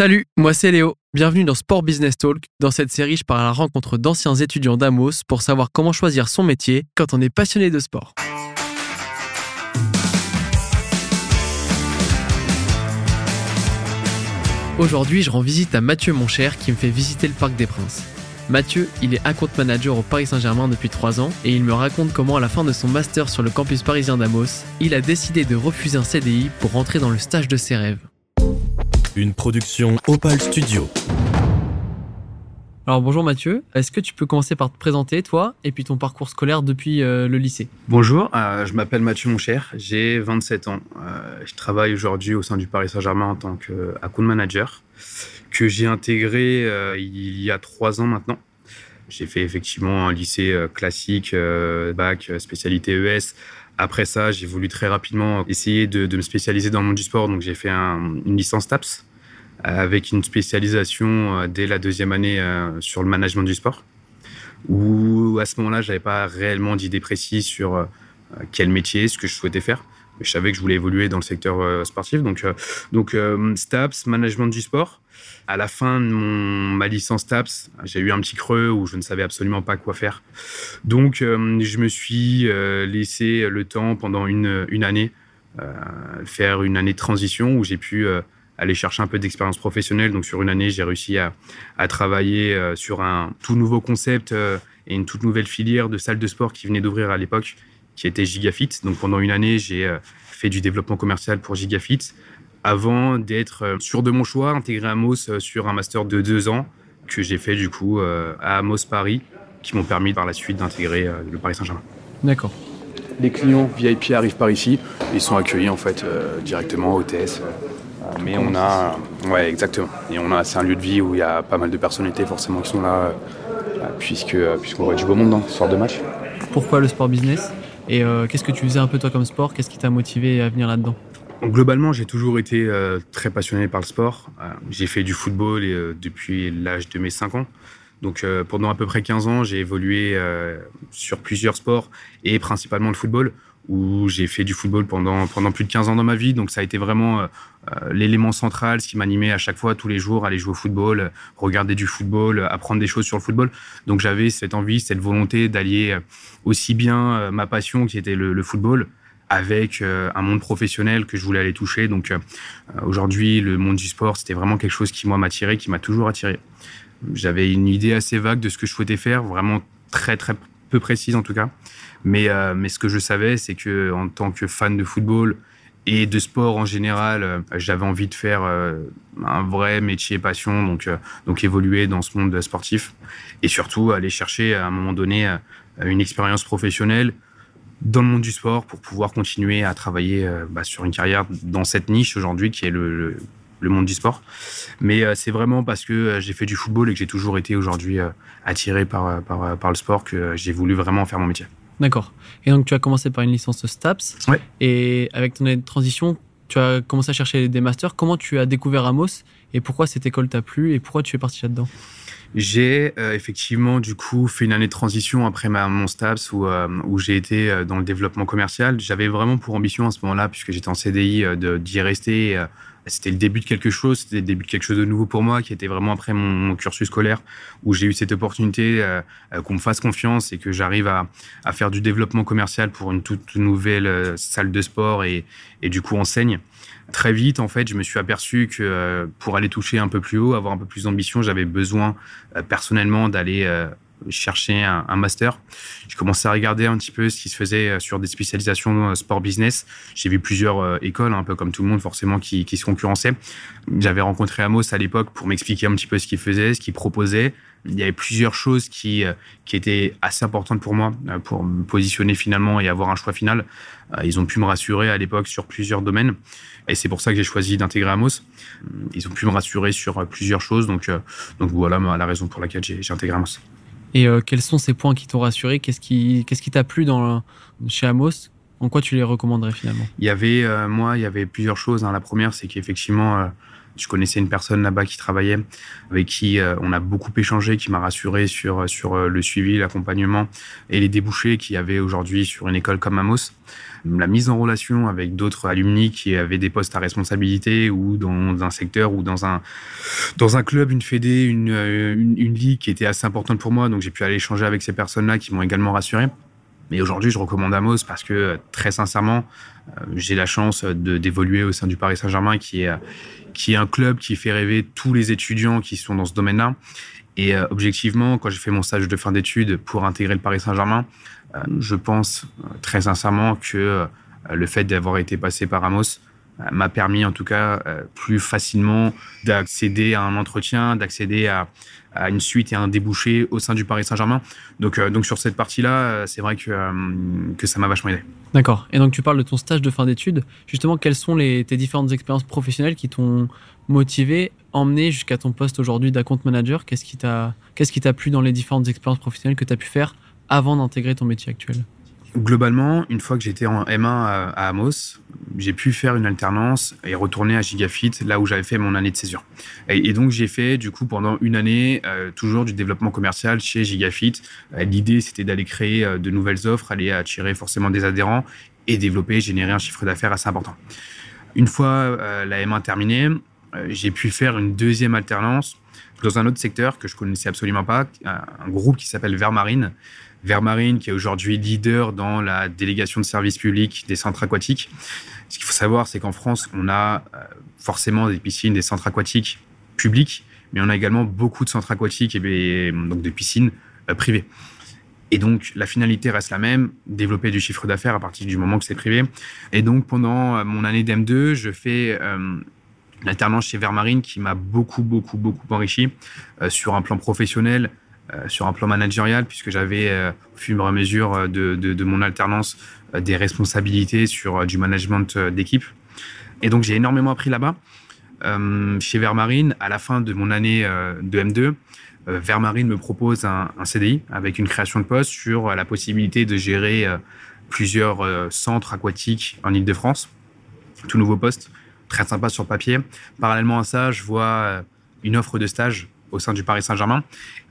Salut, moi c'est Léo. Bienvenue dans Sport Business Talk. Dans cette série, je pars à la rencontre d'anciens étudiants d'Amos pour savoir comment choisir son métier quand on est passionné de sport. Aujourd'hui, je rends visite à Mathieu Moncher qui me fait visiter le Parc des Princes. Mathieu, il est account manager au Paris Saint-Germain depuis 3 ans et il me raconte comment à la fin de son master sur le campus parisien d'Amos, il a décidé de refuser un CDI pour rentrer dans le stage de ses rêves. Une production Opal Studio. Alors bonjour Mathieu, est-ce que tu peux commencer par te présenter toi et puis ton parcours scolaire depuis euh, le lycée? Bonjour, euh, je m'appelle Mathieu Moncher, j'ai 27 ans. Euh, je travaille aujourd'hui au sein du Paris Saint-Germain en tant qu'account manager que j'ai intégré il y a trois ans maintenant. J'ai fait effectivement un lycée classique, bac, spécialité ES. Après ça, j'ai voulu très rapidement essayer de, me spécialiser dans le monde du sport, donc j'ai fait une licence TAPS avec une spécialisation dès la deuxième année sur le management du sport. Où à ce moment-là, j'avais pas réellement d'idée précise sur quel métier, ce que je souhaitais faire. Mais je savais que je voulais évoluer dans le secteur sportif, donc donc STAPS, management du sport. À la fin de mon, ma licence TAPS, j'ai eu un petit creux où je ne savais absolument pas quoi faire. Donc, euh, je me suis euh, laissé le temps pendant une, année, euh, faire une année de transition où j'ai pu aller chercher un peu d'expérience professionnelle. Donc, sur une année, j'ai réussi à, à travailler sur un tout nouveau concept et une toute nouvelle filière de salle de sport qui venait d'ouvrir à l'époque, qui était Gigafit. Donc, pendant une année, j'ai fait du développement commercial pour Gigafit avant d'être euh, sûr de mon choix, intégré à Amos euh, sur un master de deux ans que j'ai fait du coup euh, à Amos Paris, qui m'ont permis par la suite d'intégrer le Paris Saint-Germain. D'accord. Les clients VIP arrivent par ici, ils sont accueillis en fait directement au TS. mais on a, ouais exactement, et on a, c'est un lieu de vie où il y a pas mal de personnalités forcément qui sont là, puisque puisqu'on voit du beau monde dans ce soir de match. Pourquoi le sport business? Et qu'est-ce que tu faisais un peu toi comme sport? Qu'est-ce qui t'a motivé à venir là-dedans? Globalement, j'ai toujours été euh, très passionné par le sport. Euh, j'ai fait du football euh, depuis l'âge de mes 5 ans. Donc pendant à peu près 15 ans, j'ai évolué sur plusieurs sports et principalement le football où j'ai fait du football pendant, pendant plus de 15 ans dans ma vie. Donc ça a été vraiment l'élément central, ce qui m'animait à chaque fois, tous les jours, aller jouer au football, regarder du football, apprendre des choses sur le football. Donc j'avais cette envie, cette volonté d'allier aussi bien ma passion qui était le football avec euh, un monde professionnel que je voulais aller toucher. Donc euh, aujourd'hui, le monde du sport, c'était vraiment quelque chose qui moi m'attirait, qui m'a toujours attiré. J'avais une idée assez vague de ce que je souhaitais faire, vraiment très très peu précise en tout cas. Mais, euh, mais ce que je savais, c'est que en tant que fan de football et de sport en général, j'avais envie de faire un vrai métier passion, donc, donc évoluer dans ce monde sportif et surtout aller chercher à un moment donné une expérience professionnelle dans le monde du sport pour pouvoir continuer à travailler euh, bah, sur une carrière dans cette niche aujourd'hui qui est le, le, monde du sport. Mais euh, c'est vraiment parce que euh, j'ai fait du football et que j'ai toujours été aujourd'hui attiré par, par, par, le sport que j'ai voulu vraiment faire mon métier. D'accord. Et donc tu as commencé par une licence STAPS. Ouais. Et avec ton année de transition, tu as commencé à chercher des masters. Comment tu as découvert Amos et pourquoi cette école t'a plu et pourquoi tu es parti là-dedans? J'ai euh, effectivement du coup fait une année de transition après ma, mon STAPS où, euh, où j'ai été euh, dans le développement commercial. J'avais vraiment pour ambition à ce moment-là, puisque j'étais en CDI, d'y rester. C'était le début de quelque chose, c'était le début de quelque chose de nouveau pour moi, qui était vraiment après mon, cursus scolaire, où j'ai eu cette opportunité qu'on me fasse confiance et que j'arrive à, faire du développement commercial pour une toute nouvelle salle de sport et, du coup enseigne. Très vite, en fait, je me suis aperçu que euh, pour aller toucher un peu plus haut, avoir un peu plus d'ambition, j'avais besoin euh, personnellement d'aller euh, chercher un, master. J'ai commencé à regarder un petit peu ce qui se faisait sur des spécialisations sport business. J'ai vu plusieurs écoles, un peu comme tout le monde forcément, qui, se concurrençaient. J'avais rencontré Amos à l'époque pour m'expliquer un petit peu ce qu'il faisait, ce qu'il proposait. Il y avait plusieurs choses qui, qui étaient assez importantes pour moi, pour me positionner finalement et avoir un choix final. Ils ont pu me rassurer à l'époque sur plusieurs domaines. Et c'est pour ça que j'ai choisi d'intégrer Amos. Ils ont pu me rassurer sur euh, plusieurs choses. Donc, euh, donc voilà la raison pour laquelle j'ai intégré Amos. Et euh, quels sont ces points qui t'ont rassuré? Qu'est-ce qui t'a plu dans, chez Amos? En quoi tu les recommanderais finalement? Il y avait, moi, il y avait plusieurs choses. Hein. La première, c'est qu'effectivement, Je connaissais une personne là-bas qui travaillait, avec qui on a beaucoup échangé, qui m'a rassuré sur, sur le suivi, l'accompagnement et les débouchés qu'il y avait aujourd'hui sur une école comme Amos la mise en relation avec d'autres alumni qui avaient des postes à responsabilité ou dans un secteur ou dans un, dans un club, une fédé, une, une, une ligue qui était assez importante pour moi. Donc j'ai pu aller échanger avec ces personnes-là qui m'ont également rassuré. Mais aujourd'hui, je recommande Amos parce que, très sincèrement, euh, j'ai la chance d'évoluer au sein du Paris Saint-Germain, qui est, qui est un club qui fait rêver tous les étudiants qui sont dans ce domaine-là. Et euh, objectivement, quand j'ai fait mon stage de fin d'études pour intégrer le Paris Saint-Germain, euh, je pense très sincèrement que le fait d'avoir été passé par Amos m'a permis en tout cas plus facilement d'accéder à un entretien, d'accéder à, une suite et à un débouché au sein du Paris Saint-Germain. Donc, euh, donc sur cette partie-là, euh, c'est vrai que, euh, que ça m'a vachement aidé. D'accord. Et donc tu parles de ton stage de fin d'études. Justement, quelles sont les, tes différentes expériences professionnelles qui t'ont motivé, emmené jusqu'à ton poste aujourd'hui d'account manager? Qu'est-ce qui t'a t'a plu dans les différentes expériences professionnelles que tu as pu faire avant d'intégrer ton métier actuel Globalement, une fois que j'étais en M1 à, Amos, j'ai pu faire une alternance et retourner à Gigafit, là où j'avais fait mon année de césure. Et, donc j'ai fait du coup pendant une année euh, toujours du développement commercial chez Gigafit. Euh, l'idée c'était d'aller créer euh, de nouvelles offres, aller attirer forcément des adhérents et développer, générer un chiffre d'affaires assez important. Une fois la M1 terminée, j'ai pu faire une deuxième alternance dans un autre secteur que je connaissais absolument pas, un groupe qui s'appelle Vermarine Vermarine, qui est aujourd'hui leader dans la délégation de services publics des centres aquatiques. Ce qu'il faut savoir, c'est qu'en France, on a euh, forcément des piscines, des centres aquatiques publics, mais on a également beaucoup de centres aquatiques et donc de piscines euh, privées. Et donc, la finalité reste la même, développer du chiffre d'affaires à partir du moment que c'est privé. Et donc, pendant euh, mon année d'M2, je fais l'alternance chez Vermarine qui m'a beaucoup, beaucoup, beaucoup enrichi sur un plan professionnel, euh, sur un plan managérial, puisque j'avais, euh, au fur et à mesure euh, de, mon alternance, des responsabilités sur du management d'équipe. Et donc, j'ai énormément appris là-bas. chez Vermarine, à la fin de mon année de M2, Vermarine me propose un, CDI avec une création de poste sur la possibilité de gérer plusieurs centres aquatiques en Ile-de-France. Tout nouveau poste, très sympa sur papier. Parallèlement à ça, je vois une offre de stage au sein du Paris Saint-Germain.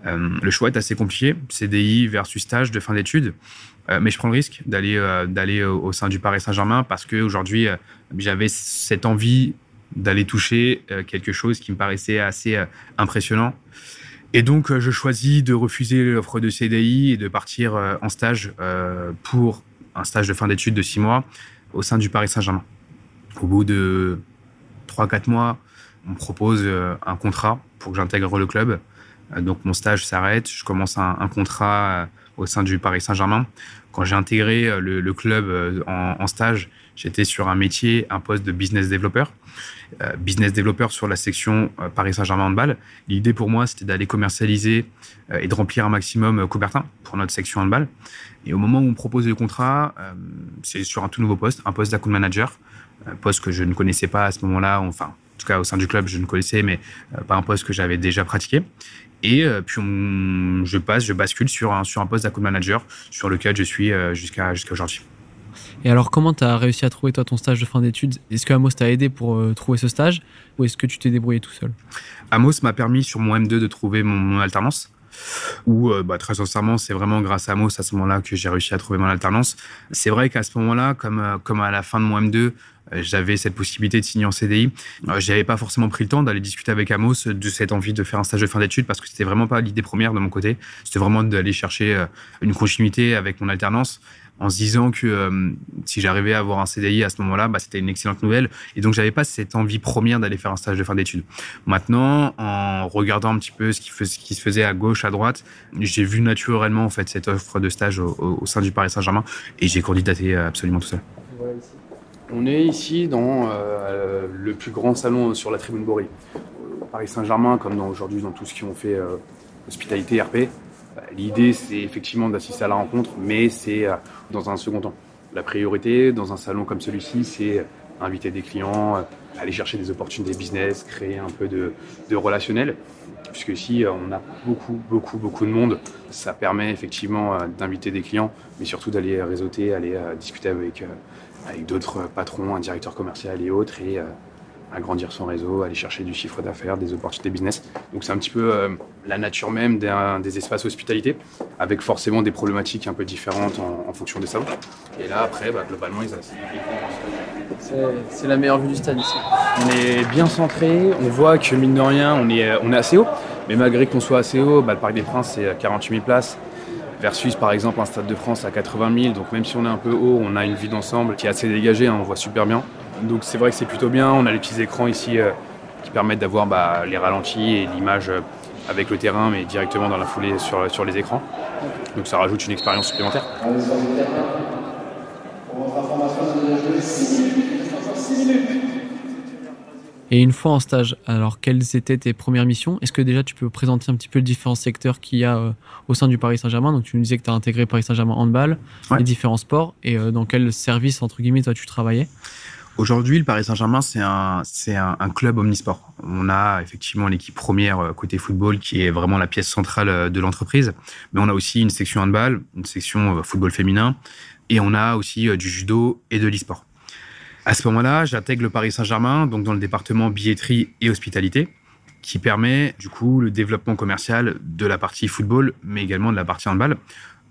Euh, le choix est assez compliqué, CDI versus stage de fin d'études. Euh, mais je prends le risque d'aller euh, au sein du Paris Saint-Germain parce qu'aujourd'hui, j'avais cette envie d'aller toucher quelque chose qui me paraissait assez impressionnant. Et donc, je choisis de refuser l'offre de CDI et de partir en stage pour un stage de fin d'études de six mois au sein du Paris Saint-Germain. Au bout de 3-4 mois, on me propose un contrat pour que j'intègre le club. Euh, donc mon stage s'arrête, je commence un, contrat euh, au sein du Paris Saint-Germain. Quand j'ai intégré euh, le, club en, stage, j'étais sur un métier, un poste de business developer. business developer sur la section Paris Saint-Germain handball. L'idée pour moi, c'était d'aller commercialiser et de remplir un maximum Coubertin pour notre section handball. Et au moment où on me propose le contrat, c'est sur un tout nouveau poste, un poste d'account manager, un poste que je ne connaissais pas à ce moment-là, enfin en tout cas au sein du club, je ne connaissais, mais euh, pas un poste que j'avais déjà pratiqué. Et euh, puis je passe, je bascule sur un, sur un poste d'account manager sur lequel je suis euh, jusqu'à jusqu'à aujourd'hui. Et alors, comment tu as réussi à trouver toi ton stage de fin d'études? Est-ce que Amos t'a aidé pour trouver ce stage? Ou est-ce que tu t'es débrouillé tout seul? Amos m'a permis sur mon M2 de trouver mon, alternance. Ou bah, très sincèrement, c'est vraiment grâce à Amos à ce moment-là que j'ai réussi à trouver mon alternance. C'est vrai qu'à ce moment-là, comme, comme à la fin de mon M2, euh, j'avais cette possibilité de signer en CDI. Euh, j'avais pas forcément pris le temps d'aller discuter avec Amos de cette envie de faire un stage de fin d'études parce que c'était vraiment pas l'idée première de mon côté. C'était vraiment d'aller chercher euh, une continuité avec mon alternance en se disant que si j'arrivais à avoir un CDI à ce moment-là, bah, c'était une excellente nouvelle. Et donc, j'avais pas cette envie première d'aller faire un stage de fin d'études. Maintenant, en regardant un petit peu ce qui, se faisait à gauche, à droite, j'ai vu naturellement en fait cette offre de stage au, sein du Paris Saint-Germain et j'ai candidaté absolument tout seul. On est ici dans euh, le plus grand salon sur la tribune Bory. Paris Saint-Germain, comme aujourd'hui dans tout ce qui ont fait euh, hospitalité RP, l'idée c'est effectivement d'assister à la rencontre, mais c'est euh, dans un second temps. La priorité dans un salon comme celui-ci, c'est inviter des clients, aller chercher des opportunités business, créer un peu de, relationnel. Puisque si on a beaucoup, beaucoup, beaucoup de monde, ça permet effectivement d'inviter des clients, mais surtout d'aller réseauter, aller discuter avec avec d'autres patrons, un directeur commercial et autres, euh, agrandir son réseau, aller chercher du chiffre d'affaires, des opportunités business. Donc c'est un petit peu euh, la nature même des espaces hospitalité, avec forcément des problématiques un peu différentes en, fonction des salons. Et là, après, bah, globalement, ils C'est la meilleure vue du stade ici. On est bien centré, on voit que mine de rien, on est, on est assez haut. Mais malgré qu'on soit assez haut, bah, le Parc des Princes, c'est 48 000 places versus par exemple un Stade de France à 80 000. Donc même si on est un peu haut, on a une vue d'ensemble qui est assez dégagée, hein, on voit super bien. Donc c'est vrai que c'est plutôt bien. On a les petits écrans ici euh, qui permettent d'avoir bah, les ralentis et l'image euh, avec le terrain, mais directement dans la foulée sur, sur les écrans. Donc ça rajoute une expérience supplémentaire. Et une fois en stage, alors quelles étaient tes premières missions? Est-ce que déjà tu peux présenter un petit peu les différents secteurs qu'il y a euh, au sein du Paris Saint-Germain? Donc tu nous disais que tu as intégré Paris Saint-Germain handball, les différents sports, et dans quel service, entre guillemets, toi tu travaillais? Aujourd'hui, le Paris Saint-Germain, c'est un, club omnisport. On a effectivement l'équipe première euh, côté football qui est vraiment la pièce centrale euh, de l'entreprise, mais on a aussi une section handball, une section euh, football féminin, et on a aussi du judo et de l'e-sport. À ce moment-là, j'intègre le Paris Saint-Germain, donc dans le département billetterie et hospitalité, qui permet du coup le développement commercial de la partie football, mais également de la partie handball.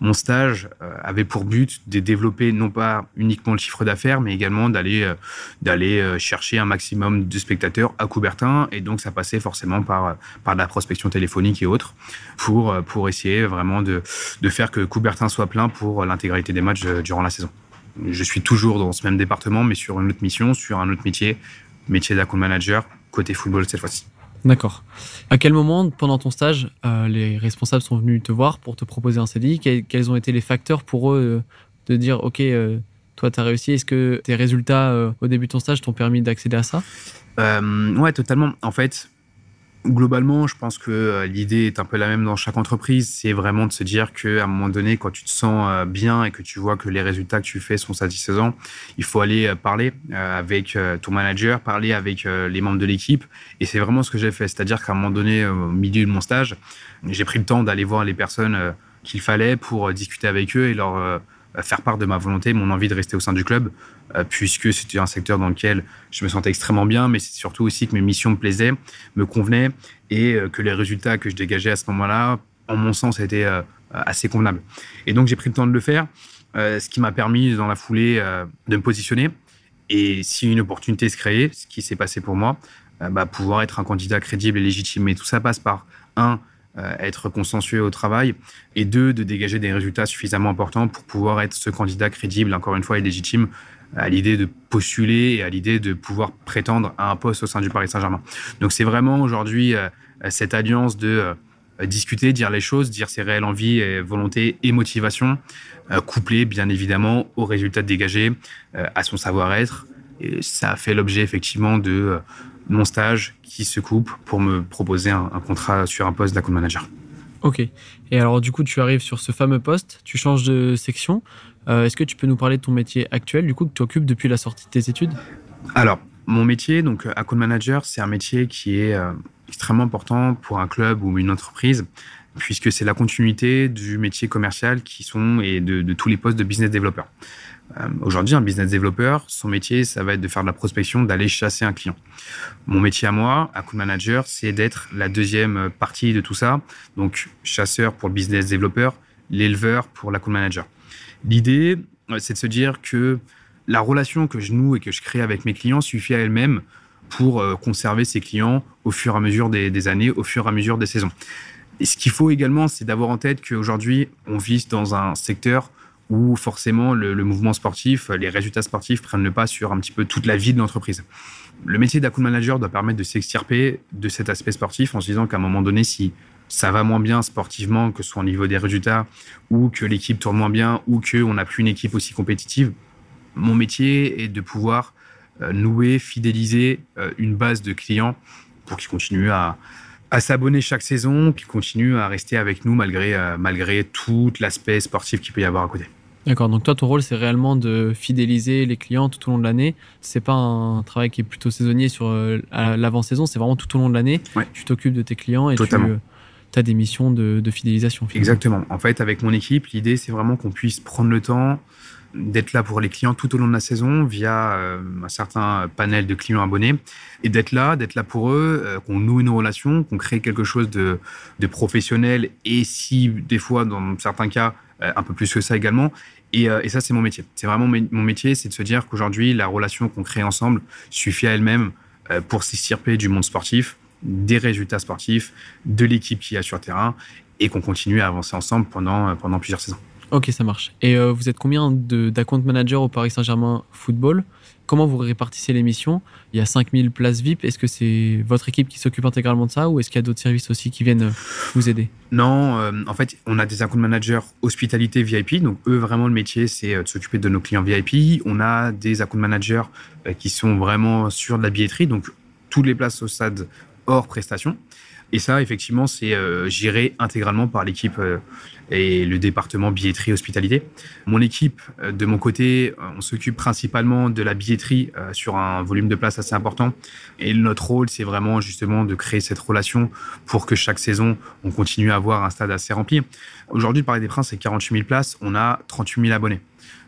Mon stage euh, avait pour but de développer non pas uniquement le chiffre d'affaires, mais également d'aller euh, d'aller euh, chercher un maximum de spectateurs à Coubertin. Et donc, ça passait forcément par par la prospection téléphonique et autres pour pour essayer vraiment de de faire que Coubertin soit plein pour l'intégralité des matchs durant la saison. Je suis toujours dans ce même département, mais sur une autre mission, sur un autre métier, métier d'account manager côté football cette fois-ci. D'accord. À quel moment, pendant ton stage, euh, les responsables sont venus te voir pour te proposer un CDI Quels ont été les facteurs pour eux euh, de dire, OK, euh, toi, tu as réussi? Est-ce que tes résultats au début de ton stage t'ont permis d'accéder à ça? Ouais, totalement. En fait, globalement, je pense que euh, l'idée est un peu la même dans chaque entreprise. C'est vraiment de se dire qu'à un moment donné, quand tu te sens euh, bien et que tu vois que les résultats que tu fais sont satisfaisants, il faut aller euh, parler avec ton manager, parler avec les membres de l'équipe. Et c'est vraiment ce que j'ai fait. C'est-à-dire qu'à un moment donné, au milieu de mon stage, j'ai pris le temps d'aller voir les personnes qu'il fallait pour discuter avec eux et leur faire part de ma volonté, mon envie de rester au sein du club, euh, puisque c'était un secteur dans lequel je me sentais extrêmement bien, mais c'est surtout aussi que mes missions me plaisaient, me convenaient, et euh, que les résultats que je dégageais à ce moment-là, en mon sens, étaient euh, assez convenables. Et donc j'ai pris le temps de le faire, ce qui m'a permis dans la foulée de me positionner. Et si une opportunité se créait, ce qui s'est passé pour moi, bah, pouvoir être un candidat crédible et légitime. Mais tout ça passe par, un, euh, être consensueux au travail, et deux, de dégager des résultats suffisamment importants pour pouvoir être ce candidat crédible, encore une fois, et légitime à l'idée de postuler et à l'idée de pouvoir prétendre à un poste au sein du Paris Saint-Germain. Donc c'est vraiment aujourd'hui euh, cette alliance de euh, discuter, dire les choses, dire ses réelles envies, et volontés et motivations, couplées bien évidemment aux résultats dégagés, à son savoir-être. Et ça a fait l'objet effectivement de mon stage qui se coupe pour me proposer un, contrat sur un poste d'account manager. Ok. Et alors, du coup, tu arrives sur ce fameux poste, tu changes de section. Euh, est-ce que tu peux nous parler de ton métier actuel, du coup, que tu occupes depuis la sortie de tes études? Alors, mon métier, donc account manager, c'est un métier qui est euh, extrêmement important pour un club ou une entreprise, puisque c'est la continuité du métier commercial qui sont et de, de tous les postes de business developer. Euh, aujourd'hui, un business developer, son métier, ça va être de faire de la prospection, d'aller chasser un client. Mon métier à moi, account manager, c'est d'être la deuxième partie de tout ça. Donc, chasseur pour le business developer, l'éleveur pour l'account manager. L'idée, euh, c'est de se dire que la relation que je noue et que je crée avec mes clients suffit à elle-même pour euh, conserver ces clients au fur et à mesure des, des années, au fur et à mesure des saisons. Ce qu'il faut également, c'est d'avoir en tête qu'aujourd'hui, on vit dans un secteur où forcément le, mouvement sportif, les résultats sportifs prennent le pas sur un petit peu toute la vie de l'entreprise. Le métier d'account manager doit permettre de s'extirper de cet aspect sportif en se disant qu'à un moment donné, si ça va moins bien sportivement, que ce soit au niveau des résultats, ou que l'équipe tourne moins bien, ou qu'on n'a plus une équipe aussi compétitive, mon métier est de pouvoir euh, nouer, fidéliser euh, une base de clients pour qu'ils continuent à, à s'abonner chaque saison, qu'ils continuent à rester avec nous malgré, euh, malgré tout l'aspect sportif qu'il peut y avoir à côté. D'accord, donc toi, ton rôle, c'est réellement de fidéliser les clients tout au long de l'année. C'est pas un travail qui est plutôt saisonnier sur euh, l'avant-saison, c'est vraiment tout au long de l'année. Tu t'occupes de tes clients et tu euh, as des missions de, fidélisation. Exactement. En fait, avec mon équipe, l'idée, c'est vraiment qu'on puisse prendre le temps d'être là pour les clients tout au long de la saison via euh, un certain panel de clients abonnés et d'être là, d'être là pour eux, euh, qu'on noue une relation, qu'on crée quelque chose de, professionnel et si des fois, dans certains cas, euh, un peu plus que ça également. Et, et ça, c'est mon métier. C'est vraiment mon métier, c'est de se dire qu'aujourd'hui, la relation qu'on crée ensemble suffit à elle-même pour s'extirper du monde sportif, des résultats sportifs, de l'équipe qui a sur terrain et qu'on continue à avancer ensemble pendant, pendant plusieurs saisons. Ok, ça marche. Et euh, vous êtes combien d'account managers au Paris Saint-Germain Football? Comment vous répartissez les missions Il y a 5000 places VIP. Est-ce que c'est votre équipe qui s'occupe intégralement de ça ou est-ce qu'il y a d'autres services aussi qui viennent euh, vous aider? Non, euh, en fait, on a des account managers hospitalité VIP. Donc, eux, vraiment, le métier, c'est de s'occuper de nos clients VIP. On a des account managers qui sont vraiment sur de la billetterie. Donc, toutes les places au stade hors prestation. Et ça, effectivement, c'est géré intégralement par l'équipe et le département billetterie hospitalité. Mon équipe, euh, de mon côté, euh, on s'occupe principalement de la billetterie euh, sur un volume de place assez important. Et notre rôle, c'est vraiment justement de créer cette relation pour que chaque saison, on continue à avoir un stade assez rempli. Aujourd'hui, le Paris des Princes, c'est 48 000 places. On a 38 000 abonnés.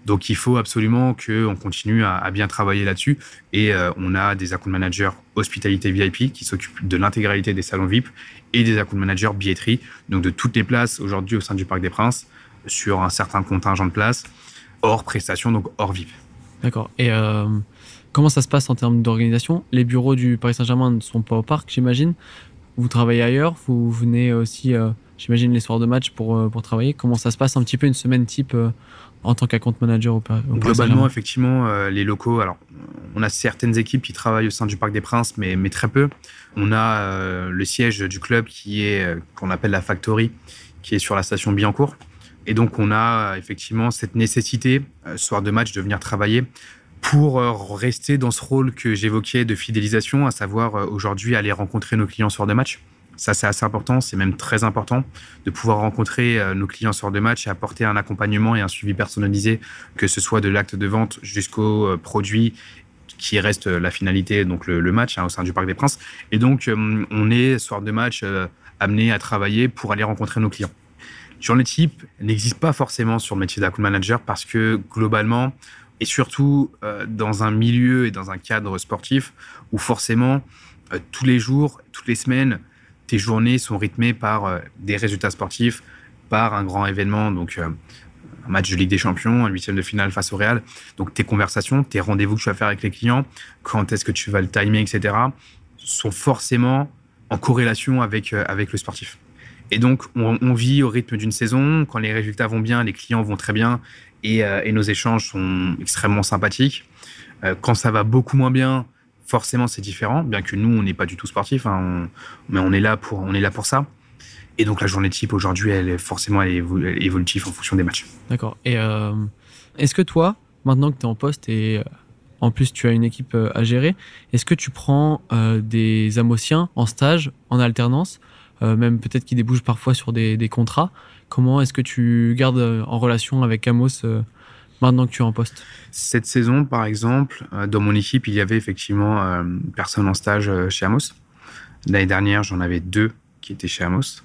Donc il faut absolument qu'on continue à, bien travailler là-dessus. Et on a des account managers hospitalité VIP qui s'occupent de l'intégralité des salons VIP et des account managers billetterie, donc de toutes les places aujourd'hui au sein du Parc des Princes, sur un certain contingent de places, hors prestations, donc hors VIP. D'accord. Et euh, comment ça se passe en termes d'organisation? Les bureaux du Paris Saint-Germain ne sont pas au parc, j'imagine? Vous travaillez ailleurs, vous venez aussi, euh, j'imagine, les soirs de match pour, euh, pour travailler? Comment ça se passe un petit peu une semaine type en tant qu'account manager au, au Globalement, effectivement, euh, les locaux, alors on a certaines équipes qui travaillent au sein du Parc des Princes, mais, mais très peu. On a euh, le siège du club qui est, euh, qu'on appelle la Factory, qui est sur la station Billancourt. Et donc, on a effectivement cette nécessité, soir de match, de venir travailler pour rester dans ce rôle que j'évoquais de fidélisation, à savoir aujourd'hui aller rencontrer nos clients soir de match. Ça, c'est assez important, c'est même très important de pouvoir rencontrer euh, nos clients sur de match et apporter un accompagnement et un suivi personnalisé, que ce soit de l'acte de vente jusqu'au euh, produit qui reste euh, la finalité, donc le, match hein, au sein du Parc des Princes. Et donc, on est, soir de match, amené à travailler pour aller rencontrer nos clients. Journée type n'existe pas forcément sur le métier d'account manager parce que globalement, et surtout dans un milieu et dans un cadre sportif où forcément, tous les jours, toutes les semaines, tes journées sont rythmées par euh, des résultats sportifs, par un grand événement, donc euh, un match de Ligue des Champions, un huitième de finale face au Real. Donc tes conversations, tes rendez-vous que tu vas faire avec les clients, quand est-ce que tu vas le timer, etc., sont forcément en corrélation avec, euh, avec le sportif. Et donc, on, vit au rythme d'une saison. Quand les résultats vont bien, les clients vont très bien et, et nos échanges sont extrêmement sympathiques. quand ça va beaucoup moins bien, forcément c'est différent, bien que nous on n'est pas du tout sportif, hein, mais on est là pour on est là pour ça. Et donc la journée type aujourd'hui, elle est forcément elle évolutive en fonction des matchs. D'accord. Et euh, est-ce que toi, maintenant que tu es en poste et euh, en plus tu as une équipe euh, à gérer, est-ce que tu prends des Amosiens en stage, en alternance, même peut-être qui débouchent parfois sur des contrats? Comment est-ce que tu gardes en relation avec Amos maintenant que tu es en poste Cette saison, par exemple, euh, dans mon équipe, il y avait effectivement euh, personne en stage euh, chez Amos. L'année dernière, j'en avais deux qui étaient chez Amos.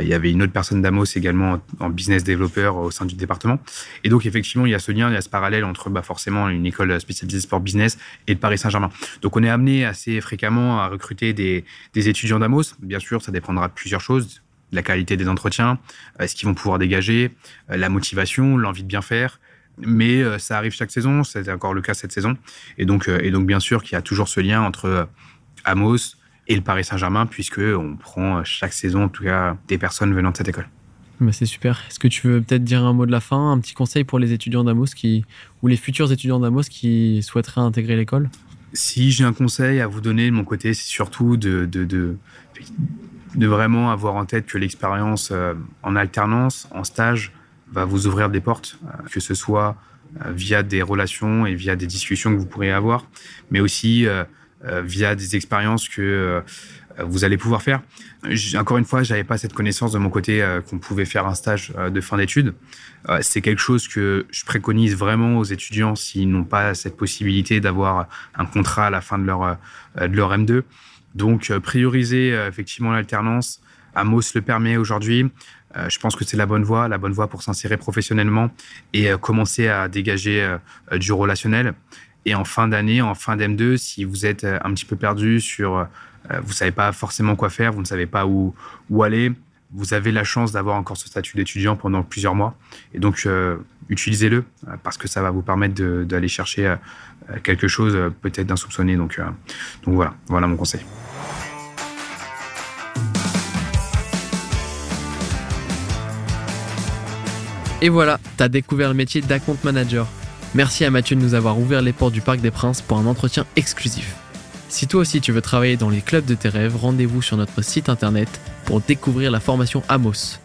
il y avait une autre personne d'Amos également en business développeur au sein du département. Et donc, effectivement, il y a ce lien, il y a ce parallèle entre bah, forcément une école spécialisée sport business et le Paris Saint-Germain. Donc, on est amené assez fréquemment à recruter des, des étudiants d'Amos. Bien sûr, ça dépendra de plusieurs choses la qualité des entretiens, ce qu'ils vont pouvoir dégager, la motivation, l'envie de bien faire, mais euh, ça arrive chaque saison, c'était encore le cas cette saison. Et donc, euh, et donc bien sûr qu'il y a toujours ce lien entre euh, Amos et le Paris Saint-Germain, puisque on prend chaque saison, en tout cas, des personnes venant de cette école. Bah, c'est super. Est-ce que tu veux peut-être dire un mot de la fin, un petit conseil pour les étudiants d'Amos qui, ou les futurs étudiants d'Amos qui souhaiteraient intégrer l'école? Si j'ai un conseil à vous donner de mon côté, c'est surtout de, de, de, de, vraiment avoir en tête que l'expérience en alternance, en stage, va vous ouvrir des portes, euh, que ce soit euh, via des relations et via des discussions que vous pourrez avoir, mais aussi euh, via des expériences que vous allez pouvoir faire. Encore une fois, j'avais pas cette connaissance de mon côté qu'on pouvait faire un stage de fin d'études. C'est quelque chose que je préconise vraiment aux étudiants s'ils n'ont pas cette possibilité d'avoir un contrat à la fin de leur, de leur M2. Donc, prioriser effectivement l'alternance, Amos le permet aujourd'hui. Je pense que c'est la bonne voie, la bonne voie pour s'insérer professionnellement et commencer à dégager du relationnel. Et en fin d'année, en fin d'M2, si vous êtes un petit peu perdu sur, vous savez pas forcément quoi faire, vous ne savez pas où, où aller, vous avez la chance d'avoir encore ce statut d'étudiant pendant plusieurs mois. Et donc, euh, utilisez-le euh, parce que ça va vous permettre d'aller chercher euh, quelque chose peut-être d'insoupçonné. Donc, donc voilà, voilà mon conseil. Et voilà, tu as découvert le métier d'account manager. Merci à Mathieu de nous avoir ouvert les portes du Parc des Princes pour un entretien exclusif. Si toi aussi tu veux travailler dans les clubs de tes rêves, rendez-vous sur notre site internet pour découvrir la formation Amos.